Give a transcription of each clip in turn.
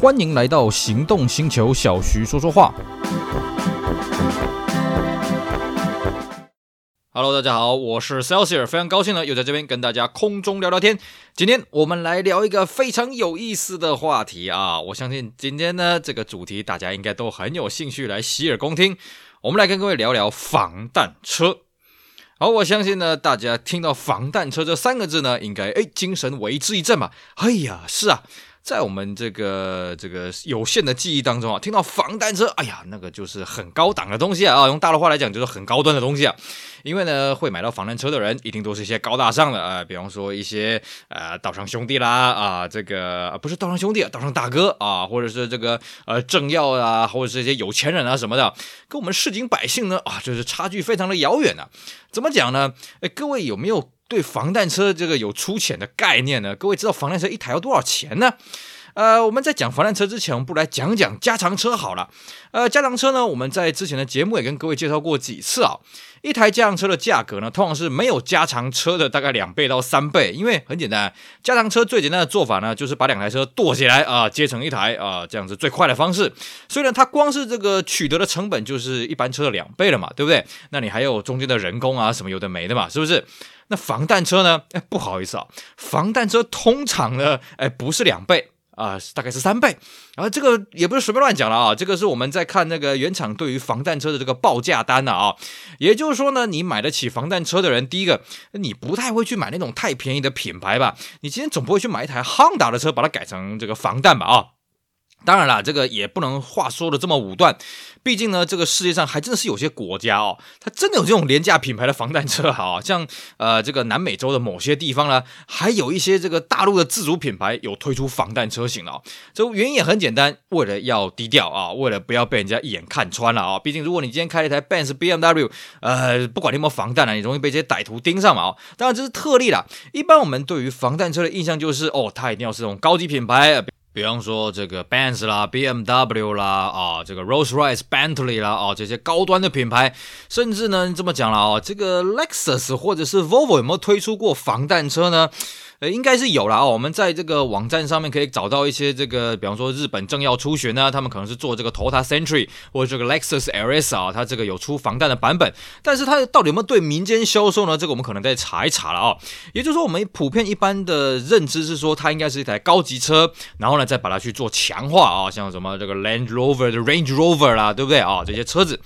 欢迎来到行动星球，小徐说说话。Hello，大家好，我是 Celsius，非常高兴呢，又在这边跟大家空中聊聊天。今天我们来聊一个非常有意思的话题啊！我相信今天呢，这个主题大家应该都很有兴趣来洗耳恭听。我们来跟各位聊聊防弹车。好，我相信呢，大家听到“防弹车”这三个字呢，应该哎精神为之一振嘛。哎呀，是啊。在我们这个这个有限的记忆当中啊，听到防弹车，哎呀，那个就是很高档的东西啊，啊，用大陆话来讲就是很高端的东西啊。因为呢，会买到防弹车的人，一定都是一些高大上的啊、比方说一些呃道上兄弟啦啊，这个不是道上兄弟啊，道上大哥啊，或者是这个呃政要啊，或者是一些有钱人啊什么的，跟我们市井百姓呢啊，就是差距非常的遥远啊。怎么讲呢？哎，各位有没有？对防弹车这个有粗浅的概念呢？各位知道防弹车一台要多少钱呢？呃，我们在讲防弹车之前，我们不来讲讲加长车好了。呃，加长车呢，我们在之前的节目也跟各位介绍过几次啊。一台加长车的价格呢，通常是没有加长车的大概两倍到三倍，因为很简单，加长车最简单的做法呢，就是把两台车剁起来啊，接成一台啊，这样子最快的方式。所以呢，它光是这个取得的成本就是一般车的两倍了嘛，对不对？那你还有中间的人工啊，什么有的没的嘛，是不是？那防弹车呢？哎，不好意思啊，防弹车通常呢，哎，不是两倍啊，大概是三倍。然后这个也不是随便乱讲了啊，这个是我们在看那个原厂对于防弹车的这个报价单的啊。也就是说呢，你买得起防弹车的人，第一个，你不太会去买那种太便宜的品牌吧？你今天总不会去买一台 Honda 的车，把它改成这个防弹吧？啊？当然了，这个也不能话说的这么武断，毕竟呢，这个世界上还真的是有些国家哦，它真的有这种廉价品牌的防弹车，哈，像呃这个南美洲的某些地方呢，还有一些这个大陆的自主品牌有推出防弹车型了哦。这原因也很简单，为了要低调啊，为了不要被人家一眼看穿了啊。毕竟如果你今天开了一台 Benz BMW，呃，不管你有没有防弹啊，你容易被这些歹徒盯上嘛。哦，当然这是特例啦，一般我们对于防弹车的印象就是哦，它一定要是这种高级品牌。比方说这个 Benz 啦、BMW 啦啊，这个 Rolls-Royce、Bentley 啦啊，这些高端的品牌，甚至呢这么讲了啊，这个 Lexus 或者是 Volvo 有没有推出过防弹车呢？呃，应该是有啦哦。我们在这个网站上面可以找到一些这个，比方说日本政要出巡呢，他们可能是做这个 Toyota Century 或者这个 Lexus LS 啊，它这个有出防弹的版本。但是它到底有没有对民间销售呢？这个我们可能再查一查了啊。也就是说，我们普遍一般的认知是说，它应该是一台高级车，然后呢再把它去做强化啊，像什么这个 Land Rover 的 Range Rover 啦，对不对啊？这些车子。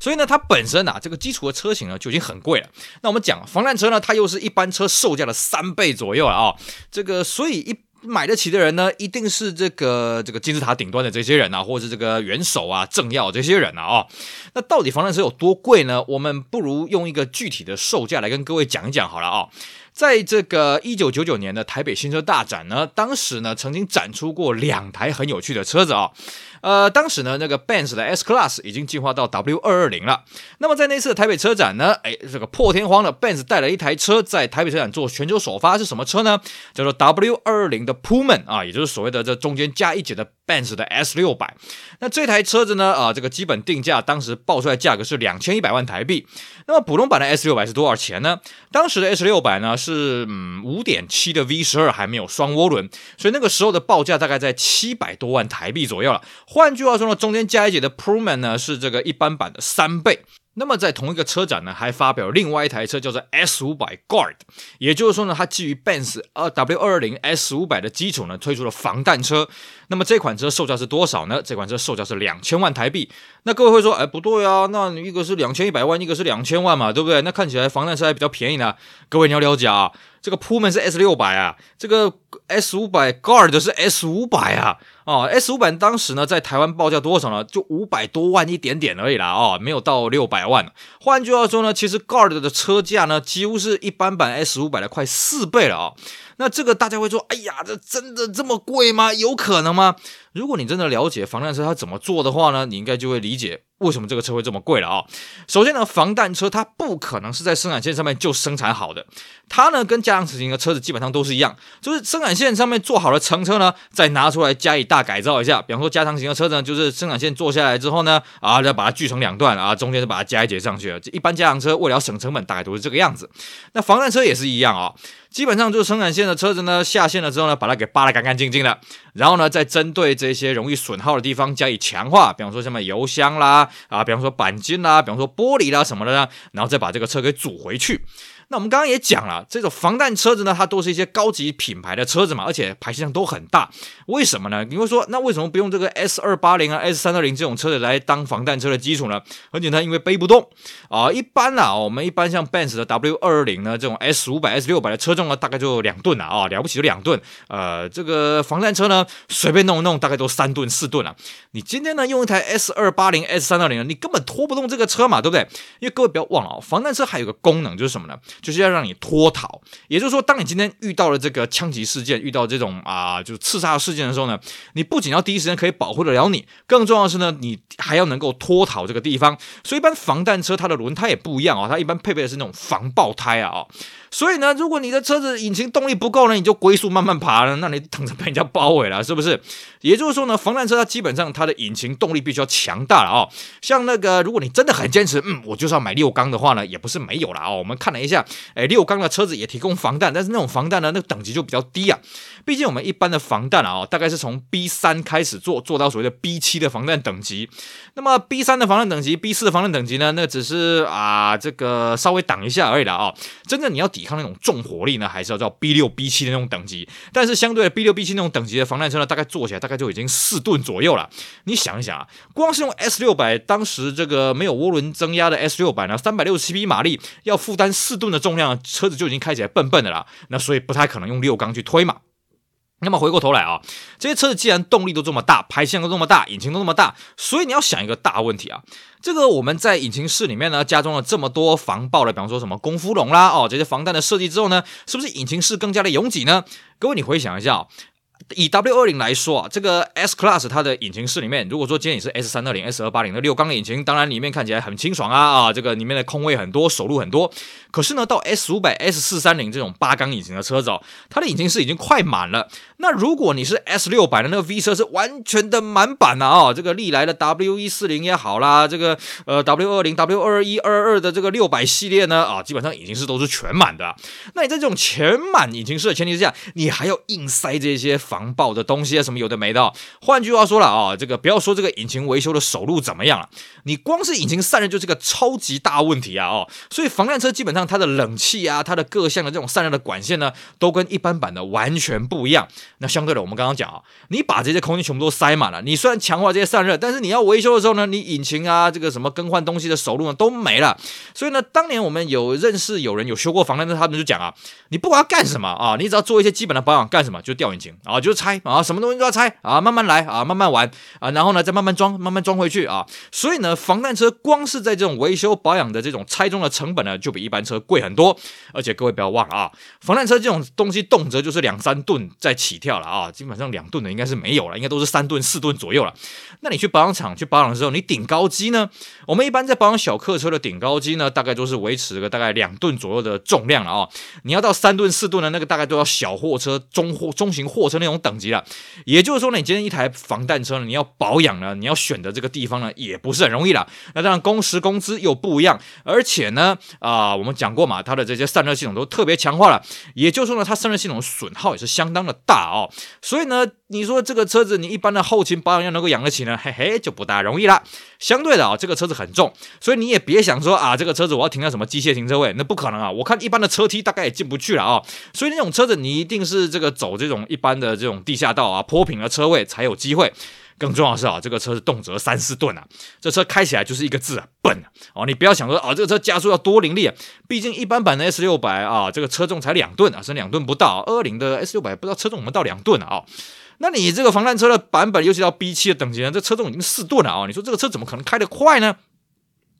所以呢，它本身啊，这个基础的车型呢就已经很贵了。那我们讲防弹车呢，它又是一般车售价的三倍左右啊啊。这个所以一买得起的人呢，一定是这个这个金字塔顶端的这些人啊，或者是这个元首啊、政要这些人啊哦。那到底防弹车有多贵呢？我们不如用一个具体的售价来跟各位讲一讲好了啊。在这个一九九九年的台北新车大展呢，当时呢曾经展出过两台很有趣的车子啊。呃，当时呢，那个 Benz 的 S Class 已经进化到 W 二二零了。那么在那次的台北车展呢，哎，这个破天荒的 Benz 带了一台车在台北车展做全球首发，是什么车呢？叫做 W 二二零的 Pullman 啊，也就是所谓的这中间加一节的 Benz 的 S 六百。那这台车子呢，啊，这个基本定价当时报出来价格是两千一百万台币。那么普通版的 S 六百是多少钱呢？当时的 S 六百呢是嗯五点七的 V 十二，还没有双涡轮，所以那个时候的报价大概在七百多万台币左右了。换句话说呢，中间加一节的 Pullman 呢是这个一般版的三倍。那么在同一个车展呢，还发表另外一台车叫做 S 五百 Guard，也就是说呢，它基于 Benz 二 W 二二零 S 五百的基础呢，推出了防弹车。那么这款车售价是多少呢？这款车售价是两千万台币。那各位会说，哎，不对啊，那一个是两千一百万，一个是两千万嘛，对不对？那看起来防弹车还比较便宜呢。各位你要了解啊，这个 Pullman 是 S 六百啊，这个 S 五百 Guard 是 S 五百啊。哦，S 五百当时呢，在台湾报价多少呢？就五百多万一点点而已啦，哦，没有到六百万。换句话说呢，其实 Guard 的车价呢，几乎是一般版 S 五百的快四倍了啊、哦。那这个大家会说，哎呀，这真的这么贵吗？有可能吗？如果你真的了解防弹车它怎么做的话呢，你应该就会理解为什么这个车会这么贵了啊。首先呢，防弹车它不可能是在生产线上面就生产好的，它呢跟加长型的车子基本上都是一样，就是生产线上面做好了成车呢，再拿出来加以大改造一下。比方说加长型的车子呢，就是生产线做下来之后呢，啊，再把它锯成两段啊，中间再把它加一节上去了。一般加长车为了省成本，大概都是这个样子。那防弹车也是一样啊。基本上就是生产线的车子呢，下线了之后呢，把它给扒得干干净净的，然后呢，再针对这些容易损耗的地方加以强化，比方说什么油箱啦，啊，比方说钣金啦，比方说玻璃啦什么的呢，然后再把这个车给组回去。那我们刚刚也讲了，这种防弹车子呢，它都是一些高级品牌的车子嘛，而且排气量都很大。为什么呢？你会说，那为什么不用这个 S 二八零啊、S 三二零这种车子来当防弹车的基础呢？很简单，因为背不动啊。一般啊，我们一般像 Benz 的 W 二二零呢，这种 S 五百、S 六百的车重呢，大概就两吨了啊，了不起就两吨。呃，这个防弹车呢，随便弄一弄，大概都三吨、四吨了。你今天呢，用一台 S 二八零、S 三二零，你根本拖不动这个车嘛，对不对？因为各位不要忘了，防弹车还有个功能就是什么呢？就是要让你脱逃，也就是说，当你今天遇到了这个枪击事件，遇到这种啊、就是刺杀事件的时候呢，你不仅要第一时间可以保护得了你，更重要的是呢，你还要能够脱逃这个地方。所以，一般防弹车它的轮胎也不一样啊、它一般配备的是那种防爆胎啊、哦。所以呢，如果你的车子引擎动力不够呢，你就龟速慢慢爬了，那你等着被人家包围了，是不是？也就是说呢，防弹车它基本上它的引擎动力必须要强大了哦。像那个，如果你真的很坚持，嗯，我就是要买六缸的话呢，也不是没有了哦。我们看了一下，哎，六缸的车子也提供防弹，但是那种防弹呢，那个等级就比较低啊。毕竟我们一般的防弹啊，大概是从 B 三开始做，做到所谓的 B 七的防弹等级。那么 B 三的防弹等级，B 四的防弹等级呢，那只是啊，这个稍微挡一下而已了啊。真正你要抵抗那种重火力呢，还是要到 B 六、B 七的那种等级。但是相对的 B 六、B 七那种等级的防弹车呢，大概做起来大概就已经四吨左右了。你想一想啊，光是用 S 六百，当时这个没有涡轮增压的 S 六百呢，三百六十七匹马力，要负担四吨的重量，车子就已经开起来笨笨的了。那所以不太可能用六缸去推嘛。那么回过头来啊，这些车子既然动力都这么大，排气量都这么大，引擎都这么大，所以你要想一个大问题啊。这个我们在引擎室里面呢，加装了这么多防爆的，比方说什么功夫龙啦，哦，这些防弹的设计之后呢，是不是引擎室更加的拥挤呢？各位你回想一下。以 W 二零来说啊，这个 S Class 它的引擎室里面，如果说今天你是 S 三二零、S 二八零的六缸引擎，当然里面看起来很清爽啊啊，这个里面的空位很多，手路很多。可是呢，到 S 五百、S 四三零这种八缸引擎的车子哦，它的引擎室已经快满了。那如果你是 S 六百的那个 V 车，是完全的满版啊。哦，这个历来的 W 一四零也好啦，这个呃 W 二零、W 二一、二二的这个六百系列呢啊，基本上引擎室都是全满的。那你在这种全满引擎室的前提之下，你还要硬塞这些防爆的东西啊，什么有的没的。换句话说了啊，这个不要说这个引擎维修的手路怎么样了，你光是引擎散热就是个超级大问题啊！哦，所以防弹车基本上它的冷气啊，它的各项的这种散热的管线呢，都跟一般版的完全不一样。那相对的，我们刚刚讲啊，你把这些空气全部都塞满了，你虽然强化这些散热，但是你要维修的时候呢，你引擎啊，这个什么更换东西的手路呢都没了。所以呢，当年我们有认识有人有修过防弹车，他们就讲啊，你不管要干什么啊，你只要做一些基本的保养，干什么就掉引擎啊，就就拆啊。什么东西都要拆啊，慢慢来啊，慢慢玩啊，然后呢再慢慢装，慢慢装回去啊。所以呢，防弹车光是在这种维修保养的这种拆装的成本呢，就比一般车贵很多。而且各位不要忘了啊，防弹车这种东西动辄就是两三吨在起跳了啊，基本上两吨的应该是没有了，应该都是三吨、四吨左右了。那你去保养厂去保养的时候，你顶高机呢？我们一般在保养小客车的顶高机呢，大概都是维持个大概两吨左右的重量了啊。你要到三吨、四吨的那个，大概都要小货车、中货、中型货车那种等级了。也就是说呢，你今天一台防弹车呢，你要保养呢，你要选的这个地方呢，也不是很容易了。那当然工时工资又不一样，而且呢，啊、我们讲过嘛，它的这些散热系统都特别强化了。也就是说呢，它散热系统的损耗也是相当的大哦。所以呢，你说这个车子你一般的后勤保养要能够养得起呢，嘿嘿，就不大容易了。相对的啊，这个车子很重，所以你也别想说啊，这个车子我要停在什么机械停车位，那不可能啊。我看一般的车梯大概也进不去了啊。所以那种车子你一定是这个走这种一般的这种地下道啊，坡平的车位才有机会。更重要的是啊，这个车是动辄三四吨啊，这车开起来就是一个字啊，笨啊哦。你不要想说啊，这个车加速要多凌厉啊，毕竟一般版的 S 六百啊，这个车重才两吨啊，是两吨不到。二二零的 S 六百不知道车重我们到两吨啊。那你这个防弹车的版本，尤其到 B 七的等级呢，这车重已经四吨了啊。你说这个车怎么可能开得快呢？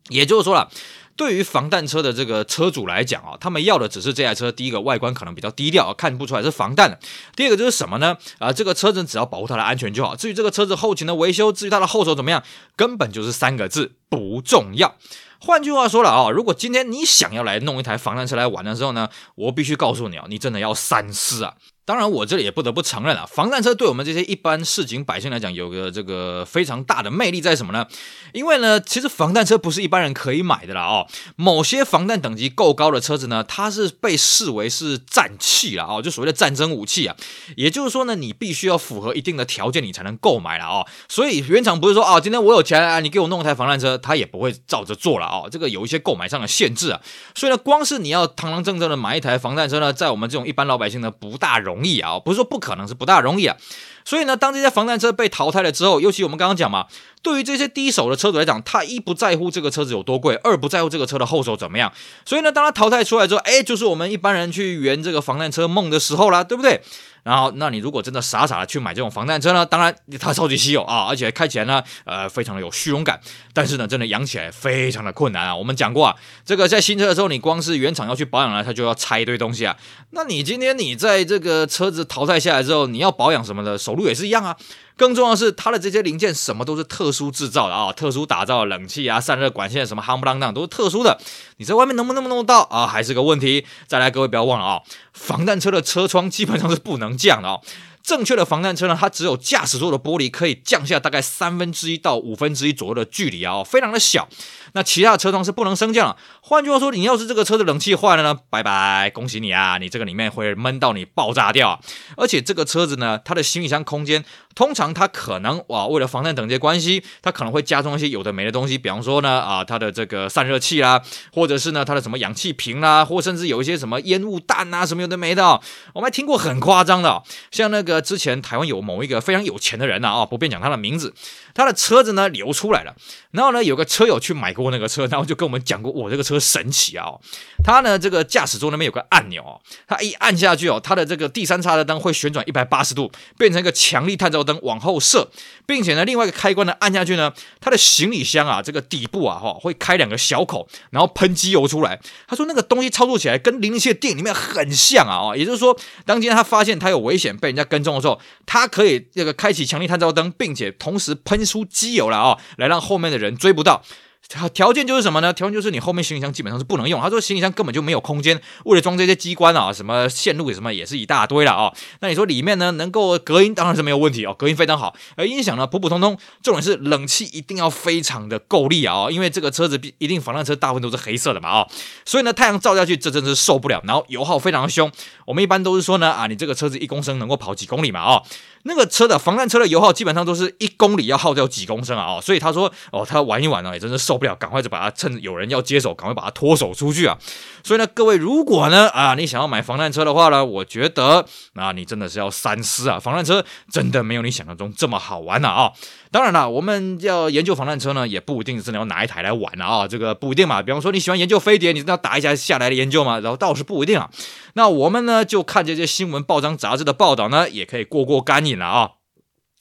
也就是说了。对于防弹车的这个车主来讲啊，他们要的只是这台车，第一个外观可能比较低调，看不出来是防弹的；第二个就是什么呢？啊，这个车子只要保护它的安全就好。至于这个车子后勤的维修，至于它的后手怎么样，根本就是三个字：不重要。换句话说了啊，如果今天你想要来弄一台防弹车来玩的时候呢，我必须告诉你啊，你真的要三思啊。当然，我这里也不得不承认啊，防弹车对我们这些一般市井百姓来讲，有个这个非常大的魅力在什么呢？因为呢，其实防弹车不是一般人可以买的啦哦。某些防弹等级够高的车子呢，它是被视为是战器了哦，就所谓的战争武器啊。也就是说呢，你必须要符合一定的条件，你才能购买了哦。所以原厂不是说啊，今天我有钱啊，你给我弄一台防弹车，他也不会照着做了哦。这个有一些购买上的限制啊。所以呢，光是你要堂堂正正的买一台防弹车呢，在我们这种一般老百姓呢，不大容。容易啊，不是说不可能，是不大容易啊。所以呢，当这些防弹车被淘汰了之后，尤其我们刚刚讲嘛，对于这些低手的车主来讲，他一不在乎这个车子有多贵，二不在乎这个车的后手怎么样。所以呢，当他淘汰出来之后，哎，就是我们一般人去圆这个防弹车梦的时候啦，对不对？然后，那你如果真的傻傻的去买这种防弹车呢？当然，它超级稀有啊，而且开起来呢，呃，非常的有虚荣感。但是呢，真的养起来非常的困难啊。我们讲过啊，这个在新车的时候，你光是原厂要去保养呢，它就要拆一堆东西啊。那你今天你在这个车子淘汰下来之后，你要保养什么的，手路也是一样啊。更重要的是，它的这些零件什么都是特殊制造的啊，特殊打造的冷气啊、散热管线什么夯不啷当都是特殊的。你在外面能不能弄到啊？还是个问题。再来，各位不要忘了啊，防弹车的车窗基本上是不能降的啊。正确的防弹车呢，它只有驾驶座的玻璃可以降下大概三分之一到五分之一左右的距离啊，非常的小。那其他的车窗是不能升降。换句话说，你要是这个车的冷气坏了呢，拜拜，恭喜你啊，你这个里面会闷到你爆炸掉。而且这个车子呢，它的行李箱空间通常它可能哇，为了防弹等级关系，它可能会加装一些有的没的东西，比方说呢啊，它的这个散热器啦，或者是呢它的什么氧气瓶啦，或甚至有一些什么烟雾弹啊，什么有的没的。我们还听过很夸张的，像那个。之前台湾有某一个非常有钱的人呐啊，不便讲他的名字，他的车子呢流出来了，然后呢有个车友去买过那个车，然后就跟我们讲过，我这个车神奇啊，他呢这个驾驶座那边有个按钮哦，他一按下去哦，他的这个第三叉的灯会旋转一百八十度，变成一个强力探照灯往后射，并且呢另外一个开关呢按下去呢，他的行李箱啊这个底部啊哈会开两个小口，然后喷机油出来。他说那个东西操作起来跟零零七的电影里面很像啊，也就是说当今天他发现他有危险被人家跟踪。的时候，他可以这个开启强力探照灯，并且同时喷出机油了啊、来让后面的人追不到。条件就是什么呢？条件就是你后面行李箱基本上是不能用。他说行李箱根本就没有空间，为了装这些机关啊，什么线路什么也是一大堆了啊、那你说里面呢能够隔音，当然是没有问题哦，隔音非常好。而音响呢普普通通，重点是冷气一定要非常的够力啊，因为这个车子一定防弹车大部分都是黑色的嘛啊，所以呢太阳照下去这真是受不了。然后油耗非常凶，我们一般都是说呢啊，你这个车子一公升能够跑几公里嘛啊。那个车的防弹车的油耗基本上都是一公里要耗掉几公升啊！哦，所以他说哦，他玩一玩呢也真是受不了，赶快就把它趁有人要接手，赶快把它脱手出去啊！所以呢，各位如果呢啊你想要买防弹车的话呢，我觉得啊你真的是要三思啊！防弹车真的没有你想象中这么好玩的啊！当然了，我们要研究防弹车呢，也不一定真的要拿一台来玩了啊！这个不一定嘛。比方说你喜欢研究飞碟，你真的要打一下下来的研究嘛？然后倒是不一定啊。那我们呢就看这些新闻报章杂志的报道呢，也可以过过干瘾。了啊，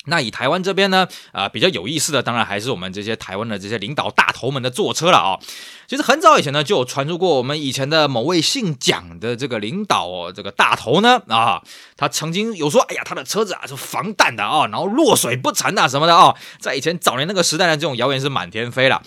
那以台湾这边呢，啊、比较有意思的，当然还是我们这些台湾的这些领导大头们的坐车了啊。其实很早以前呢，就有传出过我们以前的某位姓蒋的这个领导这个大头呢，啊，他曾经有说，哎呀，他的车子啊是防弹的啊，然后落水不沉啊什么的啊，在以前早年那个时代呢，这种谣言是满天飞了。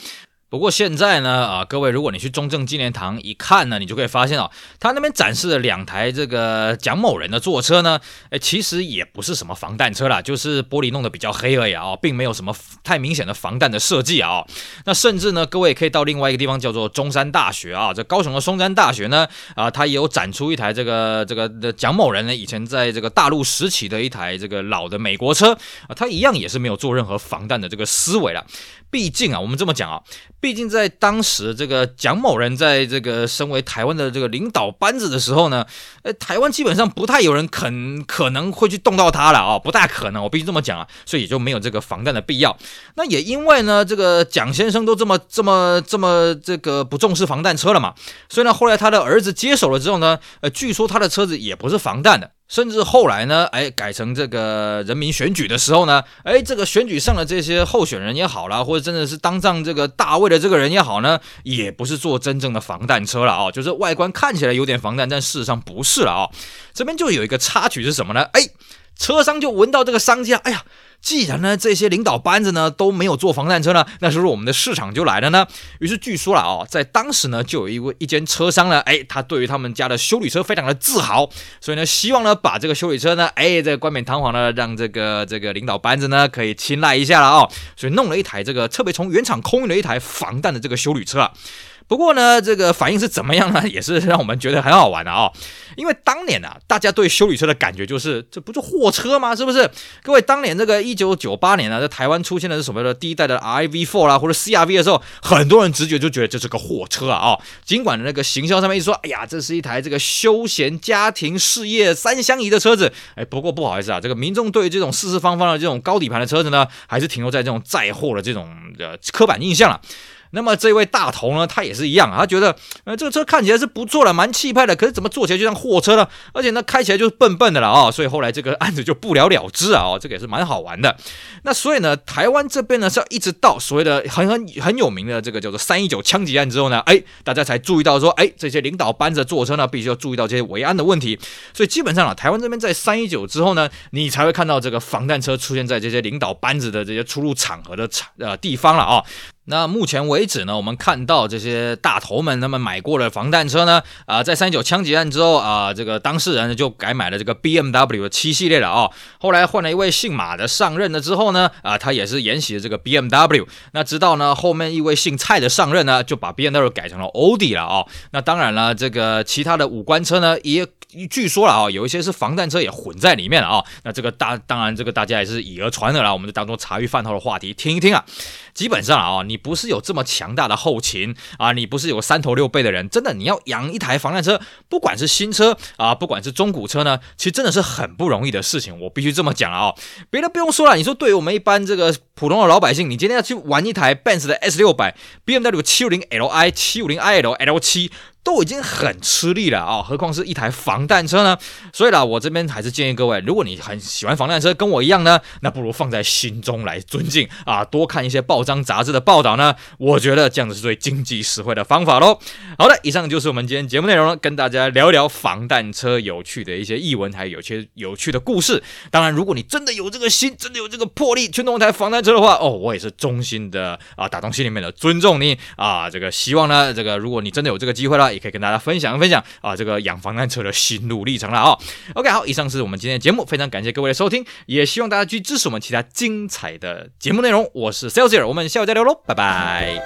不过现在呢，啊，各位，如果你去中正纪念堂一看呢，你就可以发现哦，他那边展示了两台这个蒋某人的坐车呢，诶，其实也不是什么防弹车啦，就是玻璃弄得比较黑而已啊，并没有什么太明显的防弹的设计啊。那甚至呢，各位也可以到另外一个地方叫做中山大学啊，这高雄的松山大学呢，啊，它也有展出一台这个这个的蒋某人呢以前在这个大陆时期的一台这个老的美国车啊，它一样也是没有做任何防弹的这个思维了。毕竟啊，我们这么讲啊。毕竟在当时，这个蒋某人在这个身为台湾的这个领导班子的时候呢，呃，台湾基本上不太有人肯可能会去动到他了啊，不大可能，我必须这么讲啊，所以也就没有这个防弹的必要。那也因为呢，这个蒋先生都这么这么这么这个不重视防弹车了嘛，所以呢，后来他的儿子接手了之后呢，呃，据说他的车子也不是防弹的。甚至后来呢，哎，改成这个人民选举的时候呢，哎，这个选举上的这些候选人也好啦，或者真的是当上这个大位的这个人也好呢，也不是做真正的防弹车了啊、就是外观看起来有点防弹，但事实上不是了啊、这边就有一个插曲是什么呢？哎，车商就闻到这个商家，哎呀。既然呢这些领导班子呢都没有做防弹车呢，那是不是我们的市场就来了呢？于是据说了哦，在当时呢就有一位一间车商呢，哎，他对于他们家的修理车非常的自豪，所以呢希望呢把这个修理车呢，哎，这个冠冕堂皇的让这个这个领导班子呢可以青睐一下了哦，所以弄了一台这个特别从原厂空运了一台防弹的这个修理车啊。不过呢，这个反应是怎么样呢？也是让我们觉得很好玩的哦。因为当年啊，大家对修理车的感觉就是，这不是货车吗？是不是？各位，当年这个一九九八年啊，在台湾出现的是什么的第一代的 RAV4 啦，或者 CRV 的时候，很多人直觉就觉得这是个货车啊。哦，尽管那个行销上面一说，哎呀，这是一台这个休闲家庭事业三相宜的车子。哎，不过不好意思啊，这个民众对于这种四四方方的这种高底盘的车子呢，还是停留在这种载货的这种的刻板印象了。那么这位大头呢，他也是一样啊，他觉得，呃，这个车看起来是不错的，蛮气派的，可是怎么坐起来就像货车呢？而且呢，开起来就是笨笨的了啊、所以后来这个案子就不了了之啊！哦，这个也是蛮好玩的。那所以呢，台湾这边呢是要一直到所谓的很很很有名的这个叫做三一九枪击案之后呢，哎，大家才注意到说，哎，这些领导班子坐车呢，必须要注意到这些维安的问题。所以基本上啊，台湾这边在三一九之后呢，你才会看到这个防弹车出现在这些领导班子的这些出入场合的场呃地方了啊、那目前为止呢，我们看到这些大头们他们买过的防弹车呢，啊、在三九枪击案之后啊、这个当事人呢就改买了这个 BMW 的七系列了啊、后来换了一位姓马的上任了之后呢，啊、他也是沿袭了这个 BMW。那直到呢后面一位姓蔡的上任呢，就把 BMW 改成了欧迪了啊、那当然了，这个其他的五官车呢也。据说了啊，有一些是防弹车也混在里面了啊。那这个大当然这个大家也是以讹传讹了，我们就当做茶余饭后的话题听一听啊。基本上啊，你不是有这么强大的后勤啊，你不是有三头六臂的人，真的你要养一台防弹车，不管是新车啊，不管是中古车呢，其实真的是很不容易的事情。我必须这么讲啊，别的不用说了，你说对于我们一般这个普通的老百姓，你今天要去玩一台 Benz 的 S 六百、BMW 七五零 Li、七五零 IL、L 七。都已经很吃力了啊，何况是一台防弹车呢？所以啦，我这边还是建议各位，如果你很喜欢防弹车，跟我一样呢，那不如放在心中来尊敬啊，多看一些报张杂志的报道呢，我觉得这样子是最经济实惠的方法喽。好的，以上就是我们今天节目内容了，跟大家聊一聊防弹车有趣的一些译文，还有些有趣的故事。当然，如果你真的有这个心，真的有这个魄力去弄一台防弹车的话，哦，我也是衷心的啊，打从心里面的尊重你啊，这个希望呢，这个如果你真的有这个机会了。也可以跟大家分享分享啊，这个养防弹车的心路历程了啊。OK，好，以上是我们今天的节目，非常感谢各位的收听，也希望大家去支持我们其他精彩的节目内容。我是 Celsius，我们下回再聊喽，拜拜。